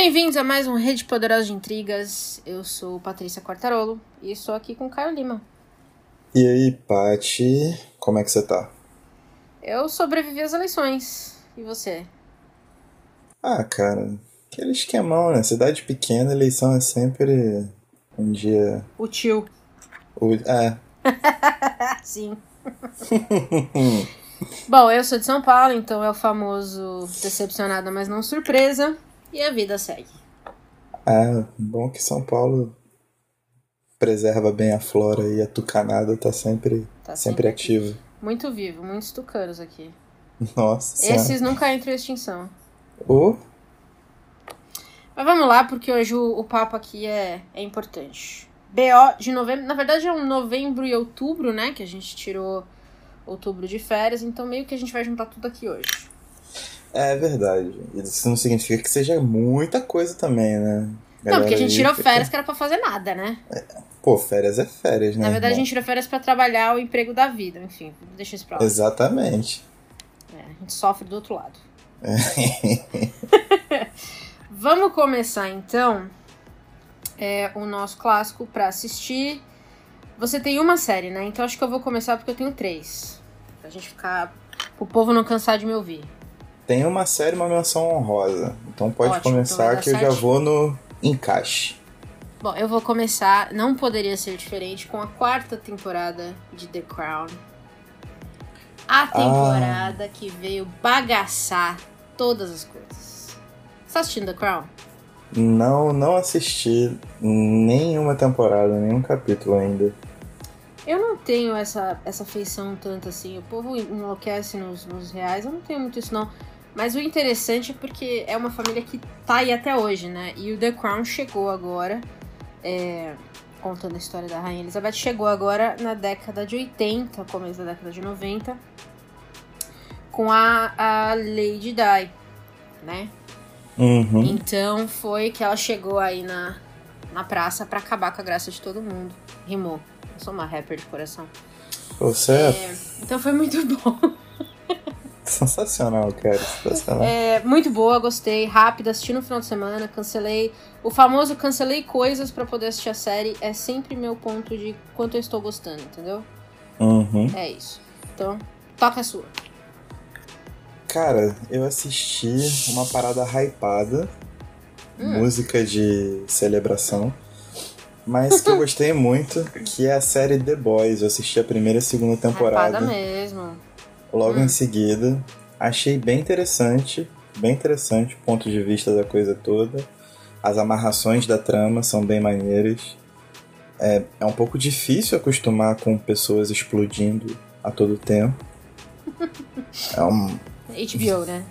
Bem-vindos a mais um Rede Poderosa de Intrigas. Eu sou Patrícia Quartarolo e estou aqui com Caio Lima. E aí, Pati, como é que você tá? Eu sobrevivi às eleições. E você? Ah, cara, aquele esquemão, né? Cidade pequena, eleição é sempre um dia. O tio. O... É. Sim. Bom, eu sou de São Paulo, então é o famoso decepcionada, mas não surpresa. E a vida segue. É, bom que São Paulo preserva bem a flora e a tucanada tá sempre, Tá sempre, sempre ativa. Muito vivo, muitos tucanos aqui. Nossa Esses nunca entram em extinção. Oh, Mas vamos lá, porque hoje o, o papo aqui é, é importante. BO de novembro. Na verdade é um novembro e outubro, né? Que a gente tirou outubro de férias, então meio que a gente vai juntar tudo aqui hoje. É verdade. Isso não significa que seja muita coisa também, né? Não, porque a gente tirou fica- férias que era pra fazer nada, né? Pô, férias é férias, né? Na verdade, a irmão? gente tirou férias pra trabalhar o emprego da vida. Enfim, deixa isso pra lá. Exatamente. É, a gente sofre do outro lado. Vamos começar então é, o nosso clássico pra assistir. Você tem uma série, né? Então acho que eu vou começar porque eu tenho três. Pra gente ficar. o povo não cansar de me ouvir. Tem uma série uma menção honrosa. Então pode Ótimo, então começar dar que eu já vou no encaixe. Bom, eu vou começar, não poderia ser diferente, com a quarta temporada de The Crown. A temporada que veio bagaçar todas as coisas. Você tá assistindo The Crown? Não, não assisti nenhuma temporada, nenhum capítulo ainda. Eu não tenho essa, essa feição tanto assim. O povo enlouquece nos, nos reais, eu não tenho muito isso não. Mas o interessante é porque é uma família que tá aí até hoje, né? E o The Crown chegou agora, é, contando a história da Rainha Elizabeth, chegou agora na década de 80, começo da década de 90, com a, a Lady Di, né? Uhum. Então foi que ela chegou aí na, na praça pra acabar com a graça de todo mundo. Rimou. Eu sou uma rapper de coração. Você é É, então foi muito bom. Sensacional, cara. Sensacional. É, muito boa, gostei. Rápida, assisti no final de semana, cancelei. O famoso cancelei coisas pra poder assistir a série é sempre meu ponto de quanto eu estou gostando, entendeu? Uhum. É isso. Então, toca a sua. Cara, eu assisti uma parada hypada, Hum. música de celebração, mas que eu gostei muito, que é a série The Boys. Eu assisti a primeira e a segunda temporada. Rapada mesmo. Logo Hum. em seguida. Achei bem interessante, bem interessante o ponto de vista da coisa toda. As amarrações da trama são bem maneiras. É, é um pouco difícil acostumar com pessoas explodindo a todo tempo. É um, HBO, né?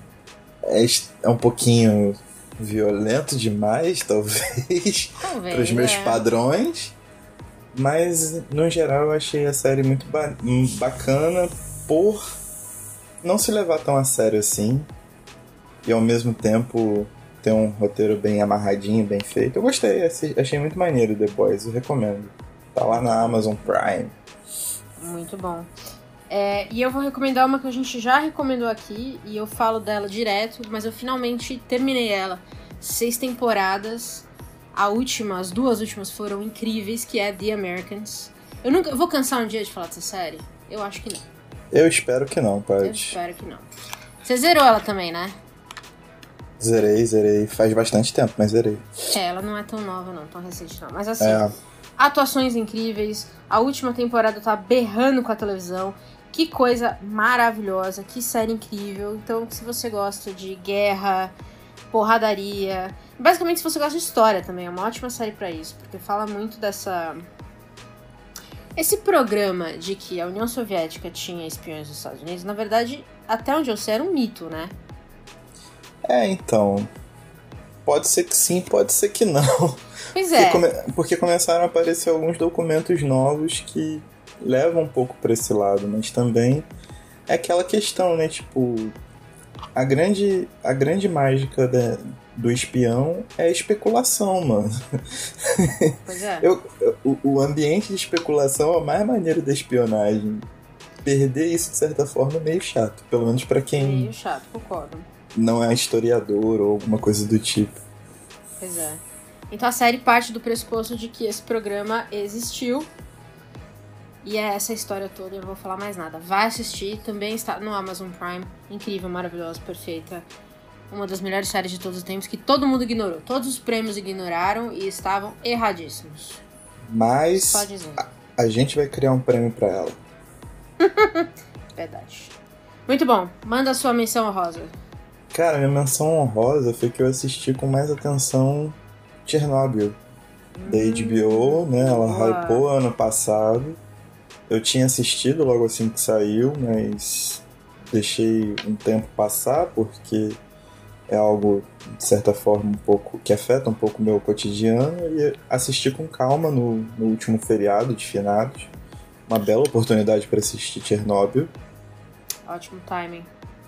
é, é um pouquinho violento demais, talvez, Talvez. para os meus é. padrões. Mas, no geral, eu achei a série muito ba- hum, bacana por não se levar tão a sério assim. E, ao mesmo tempo, ter um roteiro bem amarradinho, bem feito. Eu gostei, achei muito maneiro The Boys, eu recomendo. Tá lá na Amazon Prime. Muito bom. É, e eu vou recomendar uma que a gente já recomendou aqui e eu falo dela direto, mas eu finalmente terminei ela. Seis temporadas. A última, as duas últimas foram incríveis, que é The Americans. Eu nunca eu vou cansar um dia de falar dessa série? Eu acho que não. Eu espero que não, Eu Paty. espero que não. Você zerou ela também, né? Zerei, zerei. Faz bastante tempo, mas zerei. É, ela não é tão nova, não, tão recente, não. Mas assim, É, atuações incríveis. A última temporada tá berrando com a televisão. Que coisa maravilhosa, que série incrível. Então, se você gosta de guerra, porradaria, basicamente se você gosta de história também, é uma ótima série pra isso, porque fala muito dessa esse programa de que a União Soviética tinha espiões dos Estados Unidos, na verdade, até onde eu sei, era um mito, né? é, então. Pode ser que sim, pode ser que não. Pois Porque, é. come- porque começaram a aparecer alguns documentos novos que levam um pouco pra esse lado, mas também é aquela questão, né? Tipo, a grande, a grande mágica da- do espião é a especulação, mano. Pois é. Eu, eu- o, ambiente de especulação é o mais maneiro da espionagem. Perder isso, de certa forma, é meio chato. Pelo menos pra quem Meio chato, concordo. não é historiador ou alguma coisa do tipo. Pois é. Então a série parte do pressuposto de que esse programa existiu. E é essa história toda, eu não vou falar mais nada. Vai assistir, também está no Amazon Prime. Incrível, maravilhosa, perfeita. Uma das melhores séries de todos os tempos que todo mundo ignorou. Todos os prêmios ignoraram e estavam erradíssimos. Mas a, a gente vai criar um prêmio pra ela. Verdade. Muito bom. Manda a sua menção rosa. Cara, minha menção honrosa foi que eu assisti com mais atenção Chernobyl, da HBO, né? Ela boa. hypou ano passado. Eu tinha assistido logo assim que saiu, mas deixei um tempo passar porque é algo, de certa forma, um pouco que afeta um pouco o meu cotidiano e assisti com calma no, no último feriado de finados. Uma bela oportunidade para assistir Chernobyl. Ótimo timing.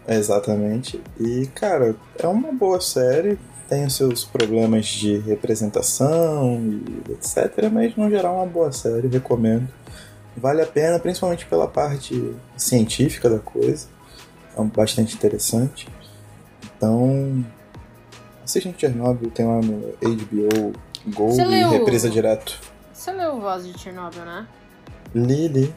Exatamente. E, cara, é uma boa série. Tem os seus problemas de representação e etc. Mas, no geral, é uma boa série. Recomendo. Vale a pena, principalmente pela parte científica da coisa. É bastante interessante. Então, assistam Chernobyl. Tem lá no HBO Go Você e leu- reprisa direto. Você leu Voz de Chernobyl, né? Lili.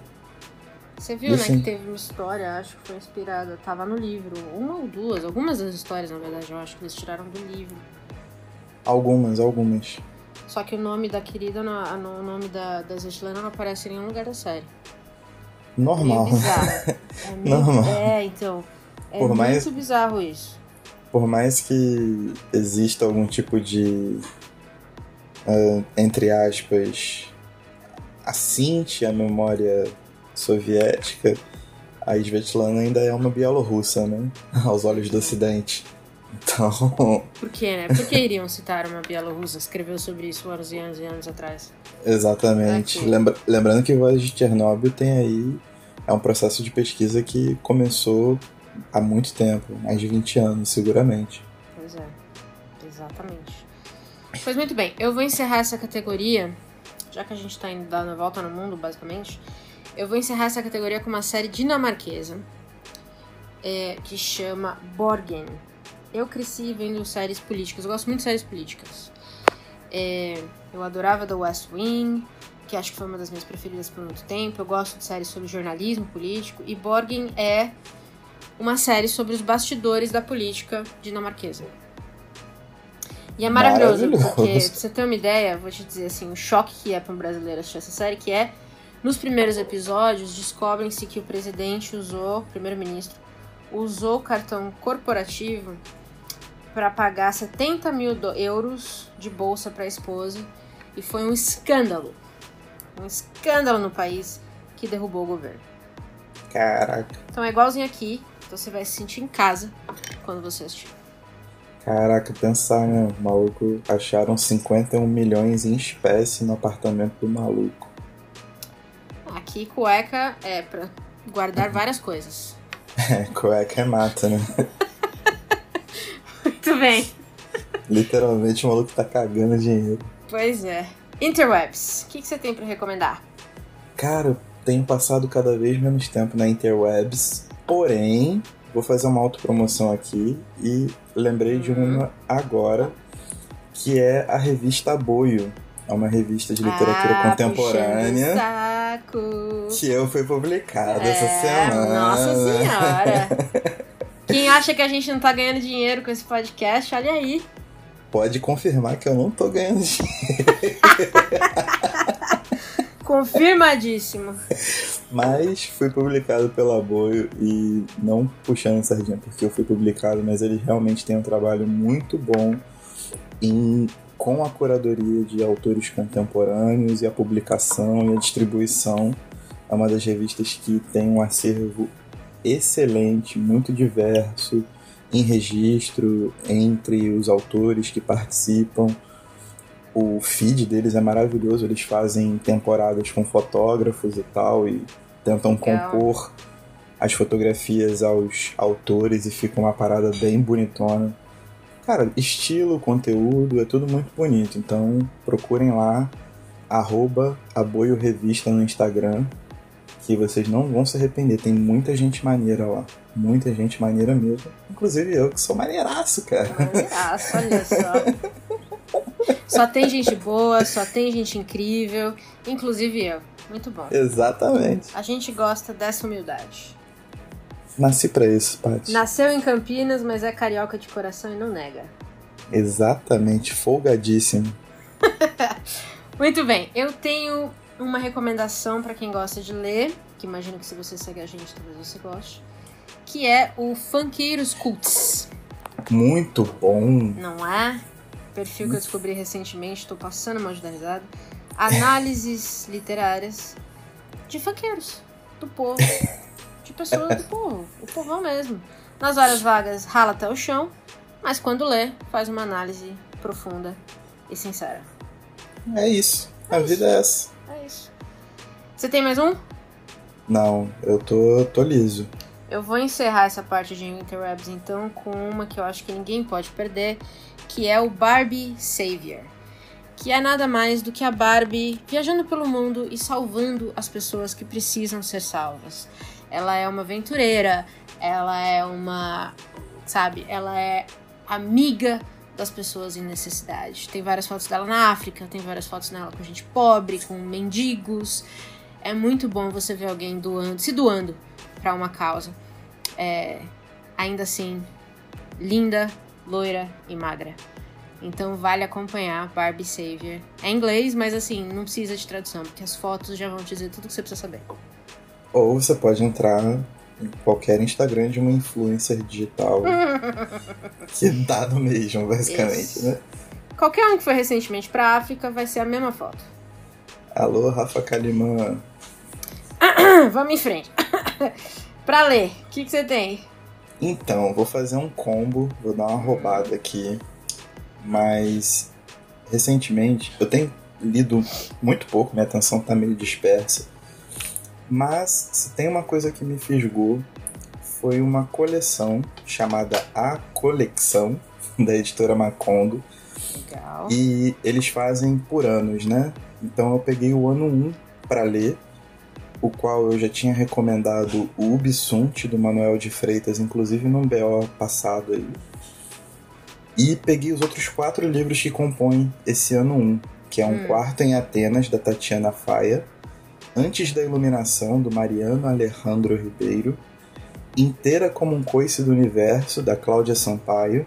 Você viu, Eu né, sim. que teve uma história, acho que foi inspirada, tava no livro, uma ou duas, algumas das histórias, na verdade, eu acho que eles tiraram do livro. Algumas, algumas. Só que o nome da querida, não- o nome da, da Svetlana não aparece em nenhum lugar da série. Normal. É, meio- Normal. é, então. É Por muito mais- bizarro isso. Por mais que exista algum tipo de, ah, entre aspas, assinte à memória soviética, a Svetlana ainda é uma bielorrussa, né? Aos olhos do ocidente. Então, Por quê, né? Por que iriam citar uma bielorrussa? Escreveu sobre isso anos e anos e anos atrás. exatamente. Lembra- lembrando que Voz de Chernobyl tem aí, é um processo de pesquisa que começou há muito tempo, mais de 20 anos, seguramente. Pois é, exatamente. Pois muito bem, eu vou encerrar essa categoria, já que a gente tá indo dando a volta no mundo, basicamente. Eu vou encerrar essa categoria com uma série dinamarquesa é, que chama Borgen. Eu cresci vendo séries políticas, eu gosto muito de séries políticas. É, eu adorava The West Wing, que acho que foi uma das minhas preferidas por muito tempo. Eu gosto de séries sobre jornalismo político. E Borgen é uma série sobre os bastidores da política dinamarquesa. E é maravilhoso, Maravilhoso. porque, pra você ter uma ideia, vou te dizer assim, o choque que é para um brasileiro assistir essa série, que é, nos primeiros episódios, descobrem-se que o presidente usou, o primeiro-ministro, usou cartão corporativo para pagar 70 mil euros de bolsa para a esposa, e foi um escândalo. Um escândalo no país que derrubou o governo. Caraca. Então é igualzinho aqui, então você vai se sentir em casa quando você assistir. Caraca, pensar, né? O maluco acharam 51 milhões em espécie no apartamento do maluco. Aqui cueca é para guardar várias coisas. É, cueca é mata, né? Muito bem. Literalmente o maluco tá cagando dinheiro. Pois é. Interwebs, o que, que você tem para recomendar? Cara, eu tenho passado cada vez menos tempo na Interwebs, porém, vou fazer uma autopromoção aqui e lembrei de Uhum. uma agora, que é a revista Aboio. É uma revista de literatura Ah, contemporânea saco. que eu fui publicada essa É, semana. Nossa senhora. Quem acha que a gente não tá ganhando dinheiro com esse podcast, olha aí. Pode confirmar que eu não tô ganhando dinheiro. Confirmadíssimo. Mas fui publicado pela Aboio e não puxando sardinha porque eu fui publicado, mas eles realmente têm um trabalho muito bom em, com a curadoria de autores contemporâneos e a publicação e a distribuição. É uma das revistas que tem um acervo excelente, muito diverso, em registro entre os autores que participam. O feed deles é maravilhoso, eles fazem temporadas com fotógrafos e tal e tentam Legal. compor as fotografias aos autores e fica uma parada bem bonitona. Cara, estilo, conteúdo, é tudo muito bonito. Então procurem lá, arroba Aboio Revista no Instagram, que vocês não vão se arrepender. Tem muita gente maneira lá. Muita gente maneira mesmo. Inclusive eu, que sou maneiraço, cara. Maneiraço, olha só. Só tem gente boa, só tem gente incrível, inclusive eu. Muito bom. Exatamente. A gente gosta dessa humildade. Nasci pra isso, Paty. Nasceu em Campinas, mas é carioca de coração e não nega. Exatamente, folgadíssimo. Muito bem, eu tenho uma recomendação para quem gosta de ler, que imagino que se você segue a gente, talvez você goste, que é o Funkeiros Cults. Muito bom. Não é? Perfil que eu descobri recentemente, estou passando mal de dar risada. Análises literárias de funkeiros, do povo. De pessoas do povo, o povão mesmo. Nas horas vagas, rala até o chão, mas quando lê, faz uma análise profunda e sincera. É isso. A vida é essa. É isso. Você tem mais um? Não, eu tô, tô liso. Eu vou encerrar essa parte de Interwebs então com uma que eu acho que ninguém pode perder, que é o Barbie Savior. Que é nada mais do que a Barbie viajando pelo mundo e salvando as pessoas que precisam ser salvas. Ela é uma aventureira, ela é uma. Sabe? Ela é amiga das pessoas em necessidade. Tem várias fotos dela na África, tem várias fotos dela com gente pobre, com mendigos. É muito bom você ver alguém doando, se doando para uma causa. É, ainda assim, linda, loira e magra. Então vale acompanhar Barbie Savior. É inglês, mas assim, não precisa de tradução, porque as fotos já vão te dizer tudo que você precisa saber. Ou você pode entrar em qualquer Instagram de uma influencer digital que dá no mesmo, basicamente, Isso. né? Qualquer um que foi recentemente pra África vai ser a mesma foto. Alô, Rafa Kalimann. Vamos em frente. pra ler, o que, que você tem? Então, vou fazer um combo, vou dar uma roubada aqui, mas recentemente eu tenho lido muito pouco, minha atenção tá meio dispersa. Mas se tem uma coisa que me fisgou, foi uma coleção chamada A Colecção, da editora Macondo. Legal. E eles fazem por anos, né? Então eu peguei o ano 1 para ler, o qual eu já tinha recomendado o Ubisunt do Manuel de Freitas, inclusive num BO passado aí. E peguei os outros quatro livros que compõem esse ano 1, que é um Hum. quarto em Atenas, da Tatiana Faia, Antes da Iluminação, do Mariano Alejandro Ribeiro, Inteira como um Coice do Universo, da Cláudia Sampaio,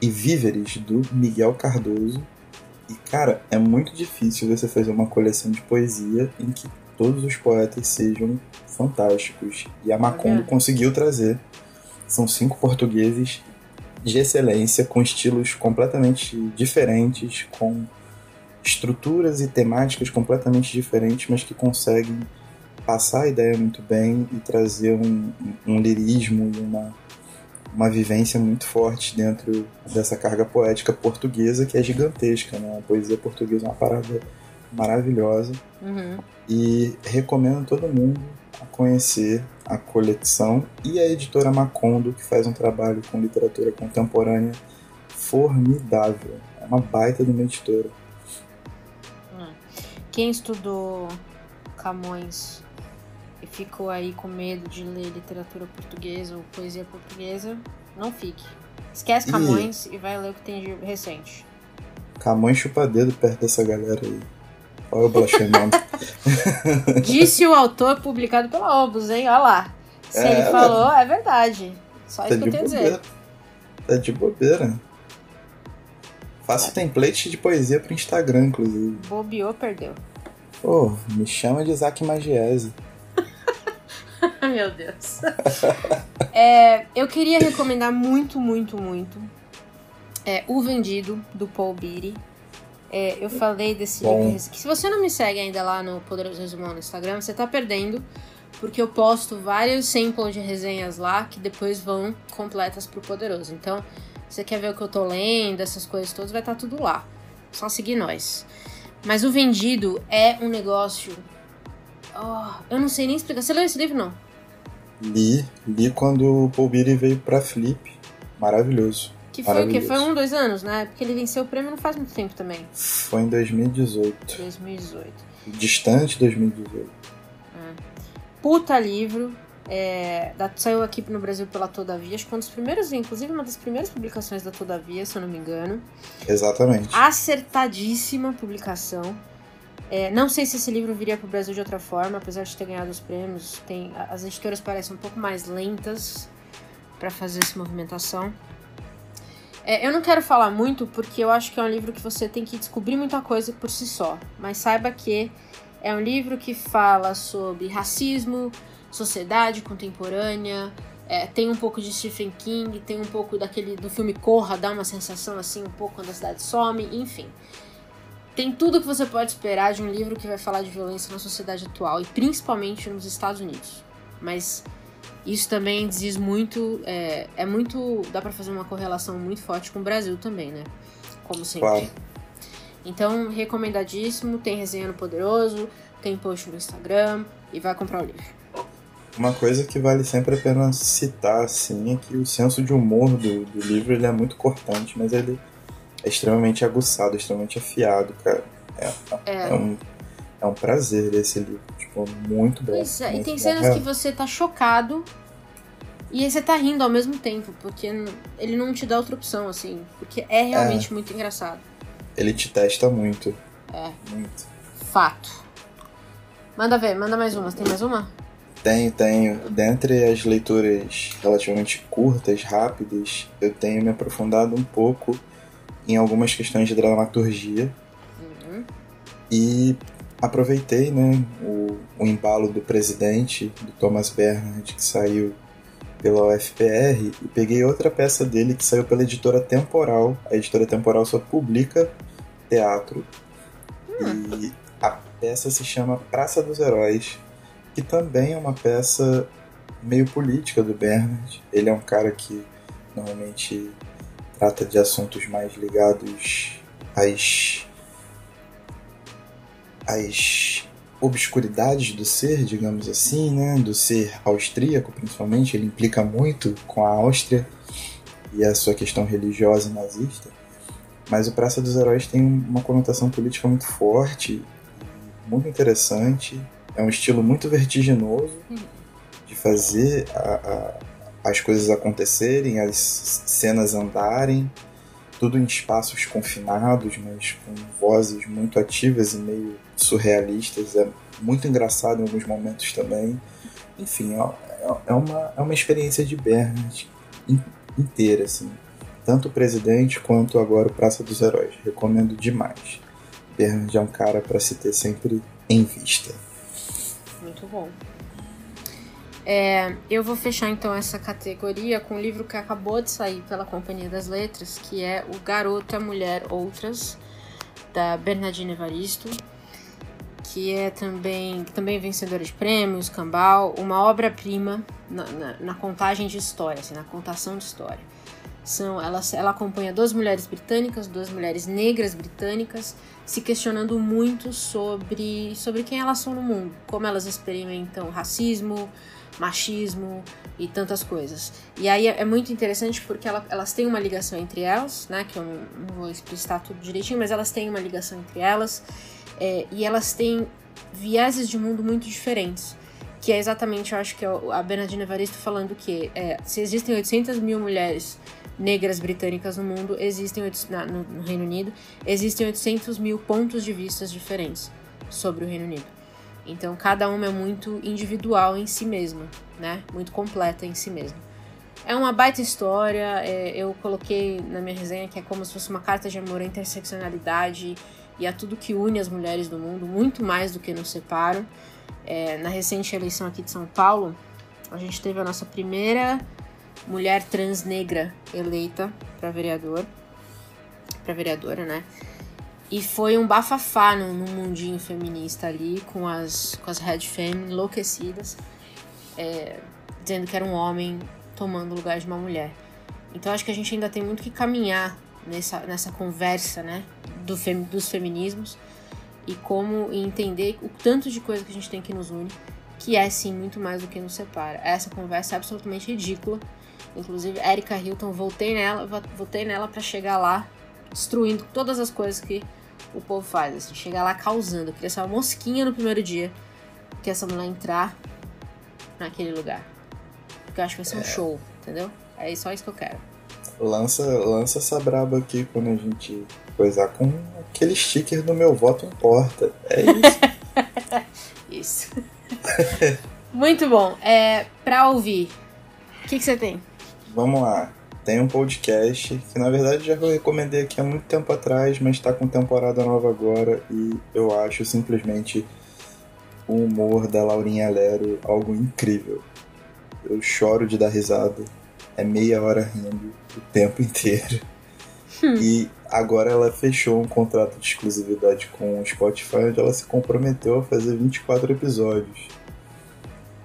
e Víveres, do Miguel Cardoso. E, cara, é muito difícil você fazer uma coleção de poesia em que todos os poetas sejam fantásticos. E a Macondo vendo? conseguiu trazer. São cinco portugueses de excelência, com estilos completamente diferentes, com estruturas e temáticas completamente diferentes, mas que conseguem passar a ideia muito bem e trazer um, um lirismo e uma, uma vivência muito forte dentro dessa carga poética portuguesa que é gigantesca. Né? A poesia portuguesa é uma parada maravilhosa Uhum. e recomendo a todo mundo a conhecer a coleção e a editora Macondo, que faz um trabalho com literatura contemporânea formidável. É uma baita de uma editora. Quem estudou Camões e ficou aí com medo de ler literatura portuguesa ou poesia portuguesa, não fique. Esquece. Camões e vai ler o que tem de recente. Camões chupa dedo perto dessa galera aí. Olha o blasfemando. Disse o autor publicado pela Obus, hein? Olha lá. Se É, ele falou, é verdade. Só tá isso que eu tenho a dizer. Tá de bobeira. Faço template de poesia pro Instagram, inclusive. Bobeou, perdeu. Pô, me chama de Isaac Magiese. Meu Deus. É, eu queria recomendar muito, muito, muito é, O Vendido, do Paul Beatty. É, eu falei desse Bom. livro. Que se você não me segue ainda lá no Poderoso Resumão no Instagram, você tá perdendo. Porque eu posto vários samples de resenhas lá que depois vão completas pro Poderoso. Então, você quer ver o que eu tô lendo, essas coisas todas, vai estar tudo lá. Só seguir nós. Mas o vendido é um negócio. Oh, eu não sei nem explicar. Você leu esse livro, não? Li, li quando o Paul Beatty veio pra Flip. Maravilhoso. Que foi o quê? Foi um, dois anos, né? Porque ele venceu o prêmio não faz muito tempo também. Foi em 2018. 2018. Distante 2018. Puta livro. É, da, saiu aqui no Brasil pela Todavia, acho que um dos primeiros, inclusive uma das primeiras publicações da Todavia, se eu não me engano. Exatamente. Acertadíssima publicação. É, não sei se esse livro viria para o Brasil de outra forma, apesar de ter ganhado os prêmios. Tem, as editoras parecem um pouco mais lentas para fazer essa movimentação. É, eu não quero falar muito porque eu acho que é um livro que você tem que descobrir muita coisa por si só. Mas saiba que é um livro que fala sobre racismo, sociedade contemporânea, é, tem um pouco de Stephen King, tem um pouco daquele do filme Corra, dá uma sensação assim, um pouco quando a cidade some, enfim. Tem tudo que você pode esperar de um livro que vai falar de violência na sociedade atual e principalmente nos Estados Unidos. Mas isso também diz muito, é, é muito, dá para fazer uma correlação muito forte com o Brasil também, né? Como sempre. Claro. Então, recomendadíssimo, tem resenha no Poderoso, tem post no Instagram e vai comprar o livro. Uma coisa que vale sempre a pena citar, assim, é que o senso de humor do, do livro ele é muito cortante, mas ele é extremamente aguçado, extremamente afiado, cara. É, é. é um, é um prazer ler esse livro. Tipo, muito bom. Pois é, e tem cenas que você tá chocado e aí você tá rindo ao mesmo tempo, porque ele não te dá outra opção, assim. Porque é realmente é. muito engraçado. Ele te testa muito. É. Muito. Fato. Manda ver, manda mais uma. Tem mais uma? Tenho, tenho. Dentre as leituras relativamente curtas, rápidas, eu tenho me aprofundado um pouco em algumas questões de dramaturgia. Uhum. E aproveitei né, o, o embalo do presidente, do Thomas Bernhard, que saiu pela UFPR e peguei outra peça dele que saiu pela editora Temporal. A editora Temporal só publica teatro. Hum. E a peça se chama Praça dos Heróis, que também é uma peça meio política do Bernard. Ele é um cara que normalmente trata de assuntos mais ligados às às obscuridades do ser, digamos assim, né? do ser austríaco principalmente, ele implica muito com a Áustria e a sua questão religiosa nazista. Mas o Praça dos Heróis tem uma conotação política muito forte, muito interessante. É um estilo muito vertiginoso de fazer a, a, as coisas acontecerem, as cenas andarem, tudo em espaços confinados, mas com vozes muito ativas e meio surrealistas, é muito engraçado em alguns momentos também. Enfim, é, é uma, é uma experiência de Bernard inteira, assim. Tanto o presidente quanto agora o Praça dos Heróis. Recomendo demais. Bernard é um cara para se ter sempre em vista. Muito bom. É, eu vou fechar então essa categoria com um livro que acabou de sair pela Companhia das Letras, que é O Garoto, a Mulher, Outras, da Bernardine Evaristo que é também, também vencedora de prêmios, Cambal, uma obra-prima na, na, na, contagem de história, assim, na contação de história. São, ela, ela acompanha duas mulheres britânicas, duas mulheres negras britânicas, se questionando muito sobre, sobre quem elas são no mundo, como elas experimentam racismo, machismo e tantas coisas. E aí é, é muito interessante porque ela, elas têm uma ligação entre elas, né? Que eu não, não vou explicitar tudo direitinho, mas elas têm uma ligação entre elas é, e elas têm vieses de mundo muito diferentes. Que é exatamente, eu acho que é a Bernardina Evaristo falando que é, se existem 800 mil mulheres negras britânicas no mundo, existem no, no Reino Unido, existem 800 mil pontos de vista diferentes sobre o Reino Unido. Então, cada uma é muito individual em si mesma, né? Muito completa em si mesma. É uma baita história, é, eu coloquei na minha resenha que é como se fosse uma carta de amor à interseccionalidade e a tudo que une as mulheres do mundo, muito mais do que nos separam. É, na recente eleição aqui de São Paulo, a gente teve a nossa primeira mulher trans negra eleita para vereador, para vereadora, né? E foi um bafafá no, no, mundinho feminista ali, com as, com as Red Femme enlouquecidas, é, dizendo que era um homem tomando o lugar de uma mulher. Então acho que a gente ainda tem muito que caminhar nessa, nessa conversa, né? do fem, dos feminismos e como entender o tanto de coisa que a gente tem que nos une, que é sim muito mais do que nos separa. Essa conversa é absolutamente ridícula. Inclusive, Erika Hilton, voltei nela, voltei nela para chegar lá destruindo todas as coisas que o povo faz, assim, chegar lá causando. Eu queria ser uma mosquinha no primeiro dia que essa mulher entrar naquele lugar. porque eu acho que vai ser um é. show, entendeu? É só isso que eu quero. Lança, lança essa braba aqui quando a gente coisar com aquele sticker do meu voto importa. É isso. isso. Muito bom. É, pra ouvir, o que, você tem? Vamos lá. Tem um podcast que na verdade já recomendei aqui há muito tempo atrás, mas está com temporada nova agora e eu acho simplesmente o humor da Laurinha Lero algo incrível. Eu choro de dar risada. É meia hora rindo o tempo inteiro. Hum. E agora ela fechou um contrato de exclusividade com o Spotify onde ela se comprometeu a fazer 24 episódios.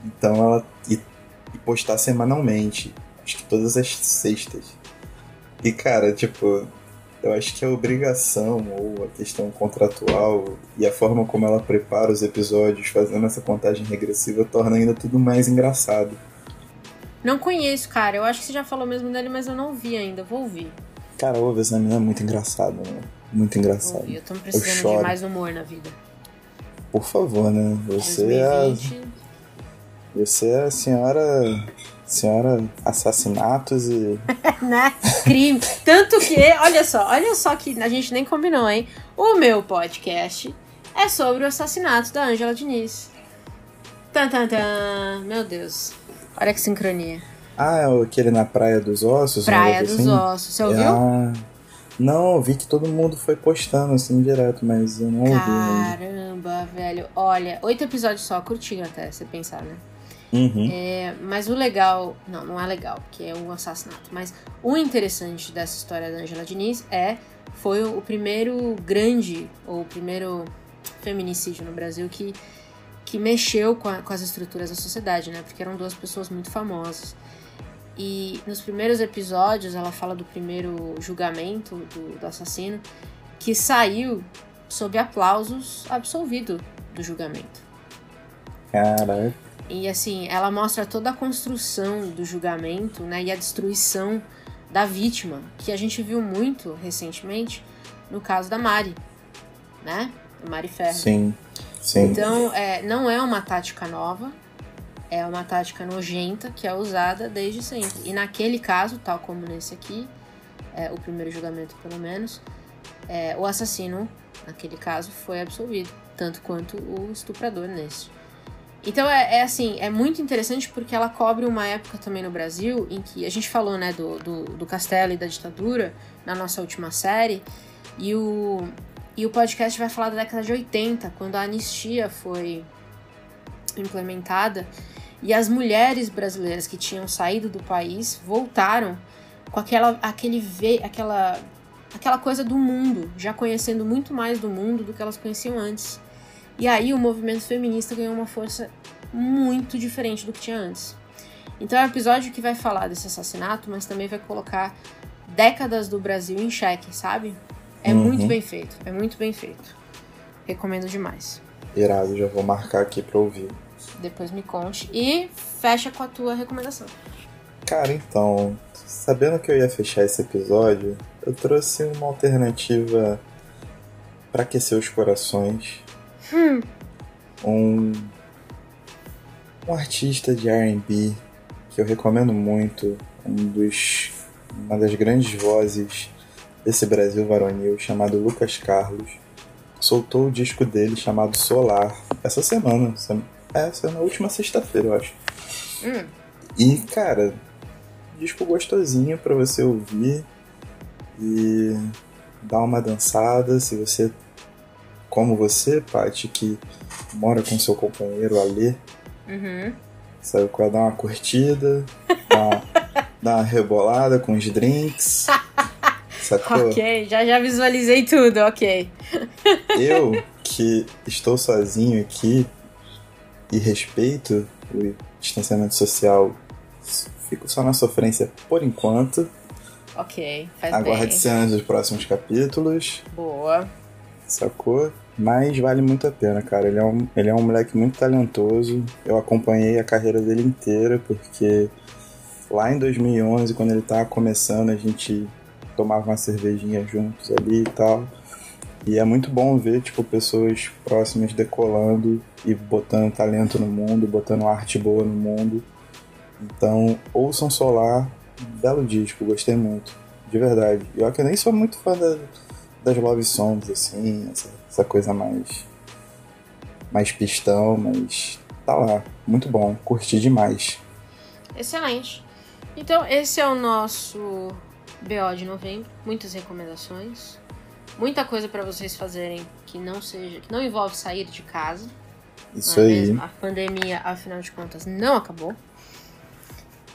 Então ela. E, e postar semanalmente. Acho que todas as sextas. E cara, tipo, eu acho que a obrigação ou a questão contratual e a forma como ela prepara os episódios, fazendo essa contagem regressiva, torna ainda tudo mais engraçado. Não conheço, cara. Eu acho que você já falou mesmo dele, mas eu não vi ainda. Vou ouvir. Cara, ouve, essa menina é muito engraçada, né? Muito engraçada. Eu tô precisando de mais humor na vida. Por favor, né? Você 2020... é. Você é a senhora Senhora, assassinatos e. né? Crime. Tanto que, olha só, olha só que a gente nem combinou, hein? O meu podcast é sobre o assassinato da Ângela Diniz. Tan, tan, tan. Meu Deus. Olha que sincronia. Ah, é aquele na Praia dos Ossos? Praia dos assim? Ossos. Você ouviu? Ah, não, eu vi que todo mundo foi postando assim direto, mas eu não ouvi. Caramba, velho. Olha, oito episódios só, curtinho até, você pensar, né? Uhum. É, mas o legal, não, não é legal, porque é um assassinato. Mas o interessante dessa história da Angela Diniz é foi o primeiro grande ou o primeiro feminicídio no Brasil que que mexeu com, a, com as estruturas da sociedade, né? Porque eram duas pessoas muito famosas. E nos primeiros episódios ela fala do primeiro julgamento do, do assassino que saiu sob aplausos absolvido do julgamento. Caralho. E assim, ela mostra toda a construção do julgamento né, e a destruição da vítima, que a gente viu muito recentemente no caso da Mari, né? Mari Ferro. Sim, sim. Então, é, não é uma tática nova, é uma tática nojenta que é usada desde sempre. E naquele caso, tal como nesse aqui, é, o primeiro julgamento pelo menos, é, o assassino, naquele caso, foi absolvido, tanto quanto o estuprador nesse. Então é, é, assim, é muito interessante porque ela cobre uma época também no Brasil em que a gente falou, né, do, do, do castelo e da ditadura na nossa última série, e o, e o podcast vai falar da década de 80, quando a anistia foi implementada e as mulheres brasileiras que tinham saído do país voltaram com aquela, aquele ve, aquela, aquela coisa do mundo, já conhecendo muito mais do mundo do que elas conheciam antes. E aí o movimento feminista ganhou uma força muito diferente do que tinha antes. Então é um episódio que vai falar desse assassinato, mas também vai colocar décadas do Brasil em xeque, sabe? É uhum. muito bem feito, é muito bem feito. Recomendo demais. Irado, já vou marcar aqui pra ouvir. Depois me conte. E fecha com a tua recomendação. Cara, então, sabendo que eu ia fechar esse episódio, eu trouxe uma alternativa para aquecer os corações Hum. Um, um artista de R&B que eu recomendo muito, um dos, uma das grandes vozes desse Brasil varonil chamado Lucas Carlos, soltou o disco dele chamado Solar essa semana, essa na última sexta-feira, eu acho. Hum. E cara, disco gostosinho para você ouvir e dar uma dançada se você como você, Paty, que mora com seu companheiro Alê, uhum. sabe qual é? Dar uma curtida, dar uma, dar uma rebolada com os drinks. Sacou? Ok, já, já visualizei tudo, ok. Eu, que estou sozinho aqui e respeito o distanciamento social, fico só na sofrência por enquanto. Ok, faz Aguarde cenas dos próximos capítulos. Boa sacou? Mas vale muito a pena, cara. Ele é, um, ele é um moleque muito talentoso. Eu acompanhei a carreira dele inteira, porque lá em 2011, quando ele tava começando, a gente tomava uma cervejinha juntos ali e tal. E é muito bom ver, tipo, pessoas próximas decolando e botando talento no mundo, botando arte boa no mundo. Então, ouçam Solar, belo disco, gostei muito, de verdade. Eu que nem sou muito fã da, das love songs, assim, essa, essa coisa mais. mais pistão, mas tá lá, muito bom, curti demais. Excelente. Então, esse é o nosso BO de novembro. Muitas recomendações. Muita coisa para vocês fazerem que não seja, que não envolve sair de casa. Isso é aí. Mesmo? A pandemia, afinal de contas, não acabou.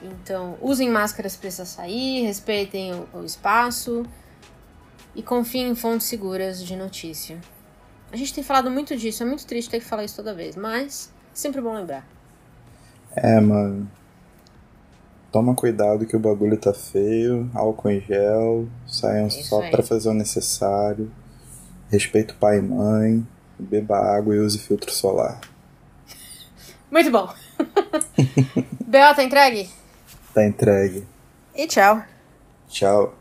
Então, usem máscaras para sair, respeitem o, o espaço e confiem em fontes seguras de notícia. A gente tem falado muito disso, é muito triste ter que falar isso toda vez, mas sempre bom lembrar. É, mano. Toma cuidado que o bagulho tá feio, álcool em gel, saiam é só para fazer o necessário. Respeito pai e mãe, beba água e use filtro solar. Muito bom. B.O. tá entregue? Tá entregue. E tchau. Tchau.